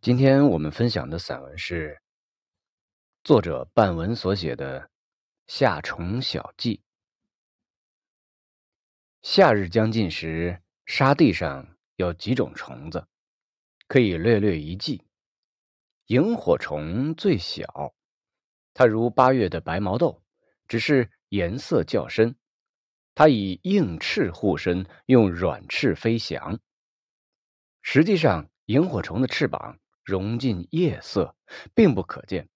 今天我们分享的散文是作者半文所写的《夏虫小记》。夏日将近时，沙地上有几种虫子，可以略略一记。萤火虫最小，它如八月的白毛豆，只是颜色较深。它以硬翅护身，用软翅飞翔。实际上，萤火虫的翅膀。融进夜色，并不可见，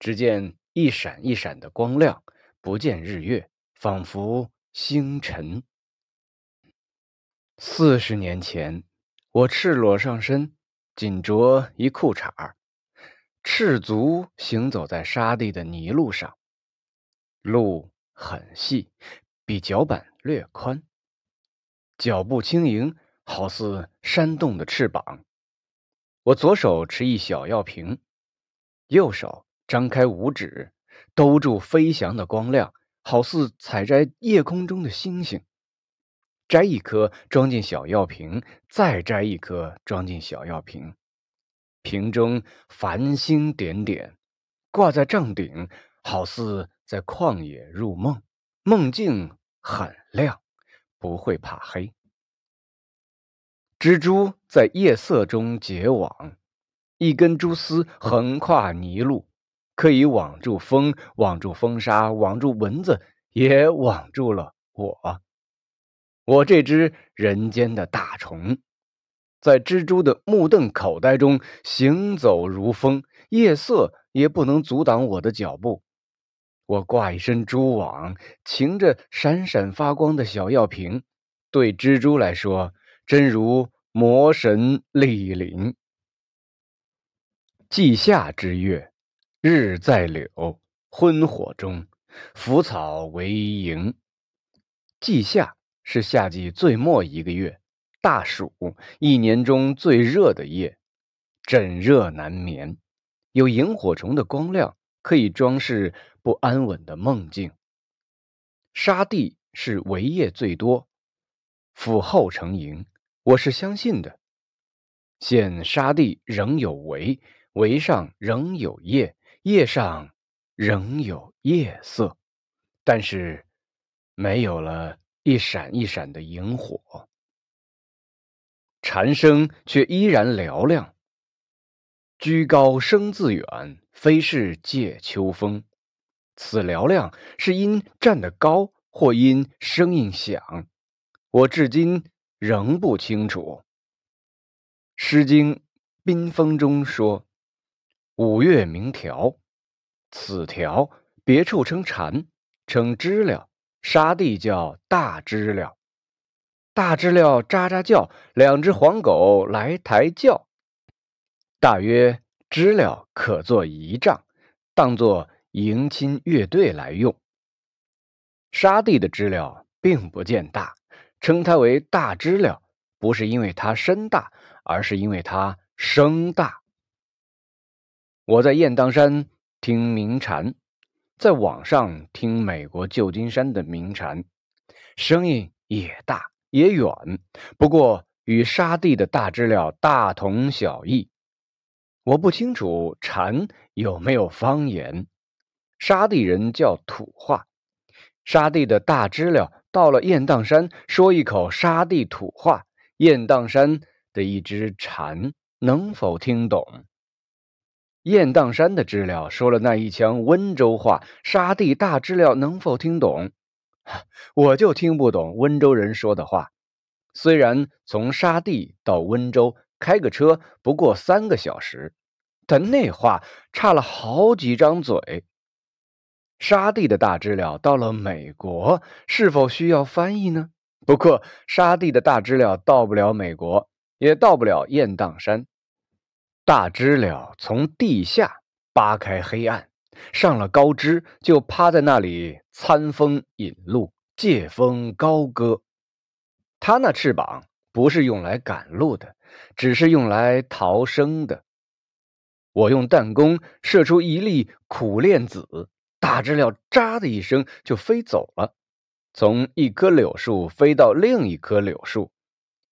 只见一闪一闪的光亮，不见日月，仿佛星辰。四十年前，我赤裸上身，仅着一裤衩，赤足行走在沙地的泥路上，路很细，比脚板略宽，脚步轻盈，好似扇动的翅膀。我左手持一小药瓶，右手张开五指，兜住飞翔的光亮，好似采摘夜空中的星星。摘一颗装进小药瓶，再摘一颗装进小药瓶。瓶中繁星点点，挂在帐顶，好似在旷野入梦，梦境很亮，不会怕黑。蜘蛛在夜色中结网，一根蛛丝横跨泥路，可以网住风，网住风沙，网住蚊子，也网住了我。我这只人间的大虫，在蜘蛛的目瞪口呆中行走如风，夜色也不能阻挡我的脚步。我挂一身蛛网，擎着闪闪发光的小药瓶，对蜘蛛来说。真如魔神莅临，季夏之月，日在柳，昏火中，腐草为萤。季夏是夏季最末一个月，大暑，一年中最热的夜，枕热难眠。有萤火虫的光亮，可以装饰不安稳的梦境。沙地是围叶最多，腐后成萤。我是相信的。现沙地仍有围，围上仍有叶，叶上仍有夜色，但是没有了一闪一闪的萤火。蝉声却依然嘹亮。居高声自远，非是借秋风。此嘹亮是因站得高，或因声音响。我至今。仍不清楚。《诗经·宾风》中说：“五月鸣条，此条别处称蝉，称知了。沙地叫大知了。大知了喳喳叫，两只黄狗来抬轿。大约知了可做仪仗，当作迎亲乐队来用。沙地的知了并不见大。”称它为大知了，不是因为它身大，而是因为它声大。我在雁荡山听鸣蝉，在网上听美国旧金山的鸣蝉，声音也大也远，不过与沙地的大知了大同小异。我不清楚蝉有没有方言，沙地人叫土话，沙地的大知了。到了雁荡山，说一口沙地土话，雁荡山的一只蝉能否听懂？雁荡山的知了说了那一腔温州话，沙地大知了能否听懂？我就听不懂温州人说的话。虽然从沙地到温州开个车不过三个小时，但那话差了好几张嘴。沙地的大知了到了美国，是否需要翻译呢？不过，沙地的大知了到不了美国，也到不了雁荡山。大知了从地下扒开黑暗，上了高枝，就趴在那里餐风饮露，借风高歌。它那翅膀不是用来赶路的，只是用来逃生的。我用弹弓射出一粒苦练子。大知了“喳”的一声就飞走了，从一棵柳树飞到另一棵柳树，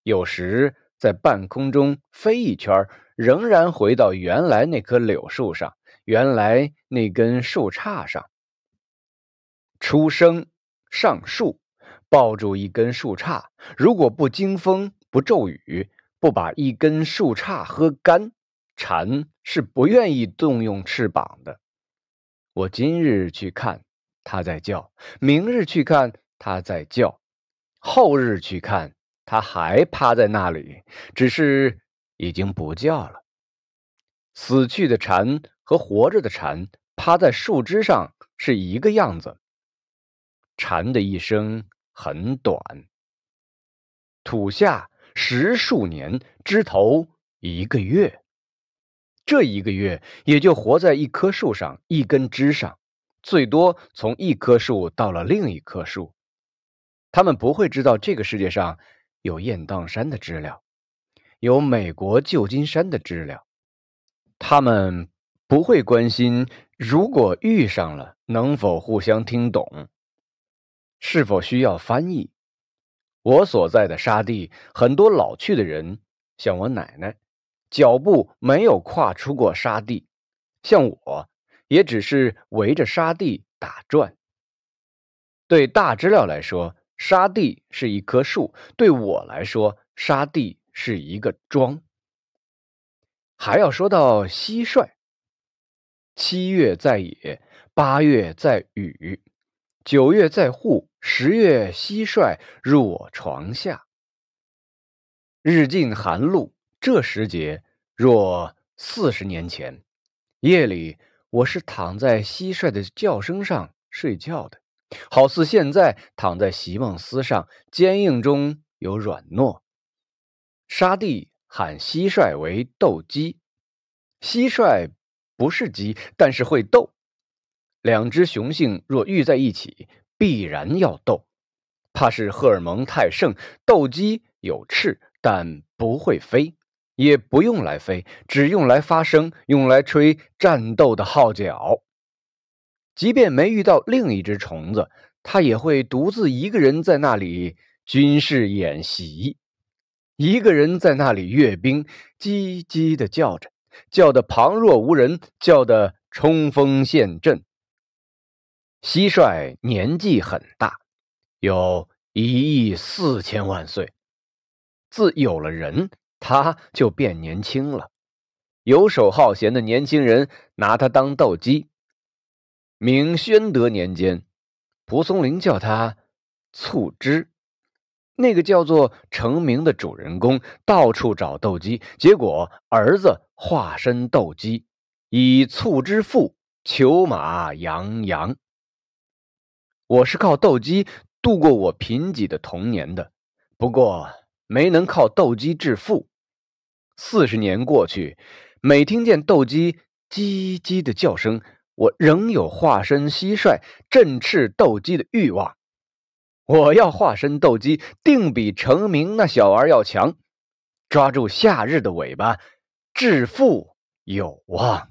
有时在半空中飞一圈，仍然回到原来那棵柳树上，原来那根树杈上。出生上树，抱住一根树杈，如果不经风不骤雨，不把一根树杈喝干，蝉是不愿意动用翅膀的。我今日去看，它在叫；明日去看，它在叫；后日去看，它还趴在那里，只是已经不叫了。死去的蝉和活着的蝉趴在树枝上是一个样子。蝉的一生很短，土下十数年，枝头一个月。这一个月也就活在一棵树上，一根枝上，最多从一棵树到了另一棵树。他们不会知道这个世界上有雁荡山的知了，有美国旧金山的知了。他们不会关心如果遇上了能否互相听懂，是否需要翻译。我所在的沙地，很多老去的人，像我奶奶。脚步没有跨出过沙地，像我，也只是围着沙地打转。对大知了来说，沙地是一棵树；对我来说，沙地是一个庄。还要说到蟋蟀，七月在野，八月在雨，九月在户，十月蟋蟀入我床下。日进寒露。这时节，若四十年前，夜里我是躺在蟋蟀的叫声上睡觉的，好似现在躺在席梦思上，坚硬中有软糯。沙地喊蟋蟀为斗鸡，蟋蟀不是鸡，但是会斗。两只雄性若遇在一起，必然要斗，怕是荷尔蒙太盛。斗鸡有翅，但不会飞。也不用来飞，只用来发声，用来吹战斗的号角。即便没遇到另一只虫子，它也会独自一个人在那里军事演习，一个人在那里阅兵，叽叽的叫着，叫得旁若无人，叫得冲锋陷阵。蟋蟀年纪很大，有一亿四千万岁，自有了人。他就变年轻了，游手好闲的年轻人拿他当斗鸡。明宣德年间，蒲松龄叫他促织。那个叫做成名的主人公到处找斗鸡，结果儿子化身斗鸡，以促织父裘马洋洋。我是靠斗鸡度过我贫瘠的童年的，不过。没能靠斗鸡致富。四十年过去，每听见斗鸡叽叽的叫声，我仍有化身蟋蟀振翅斗鸡的欲望。我要化身斗鸡，定比成名那小儿要强。抓住夏日的尾巴，致富有望。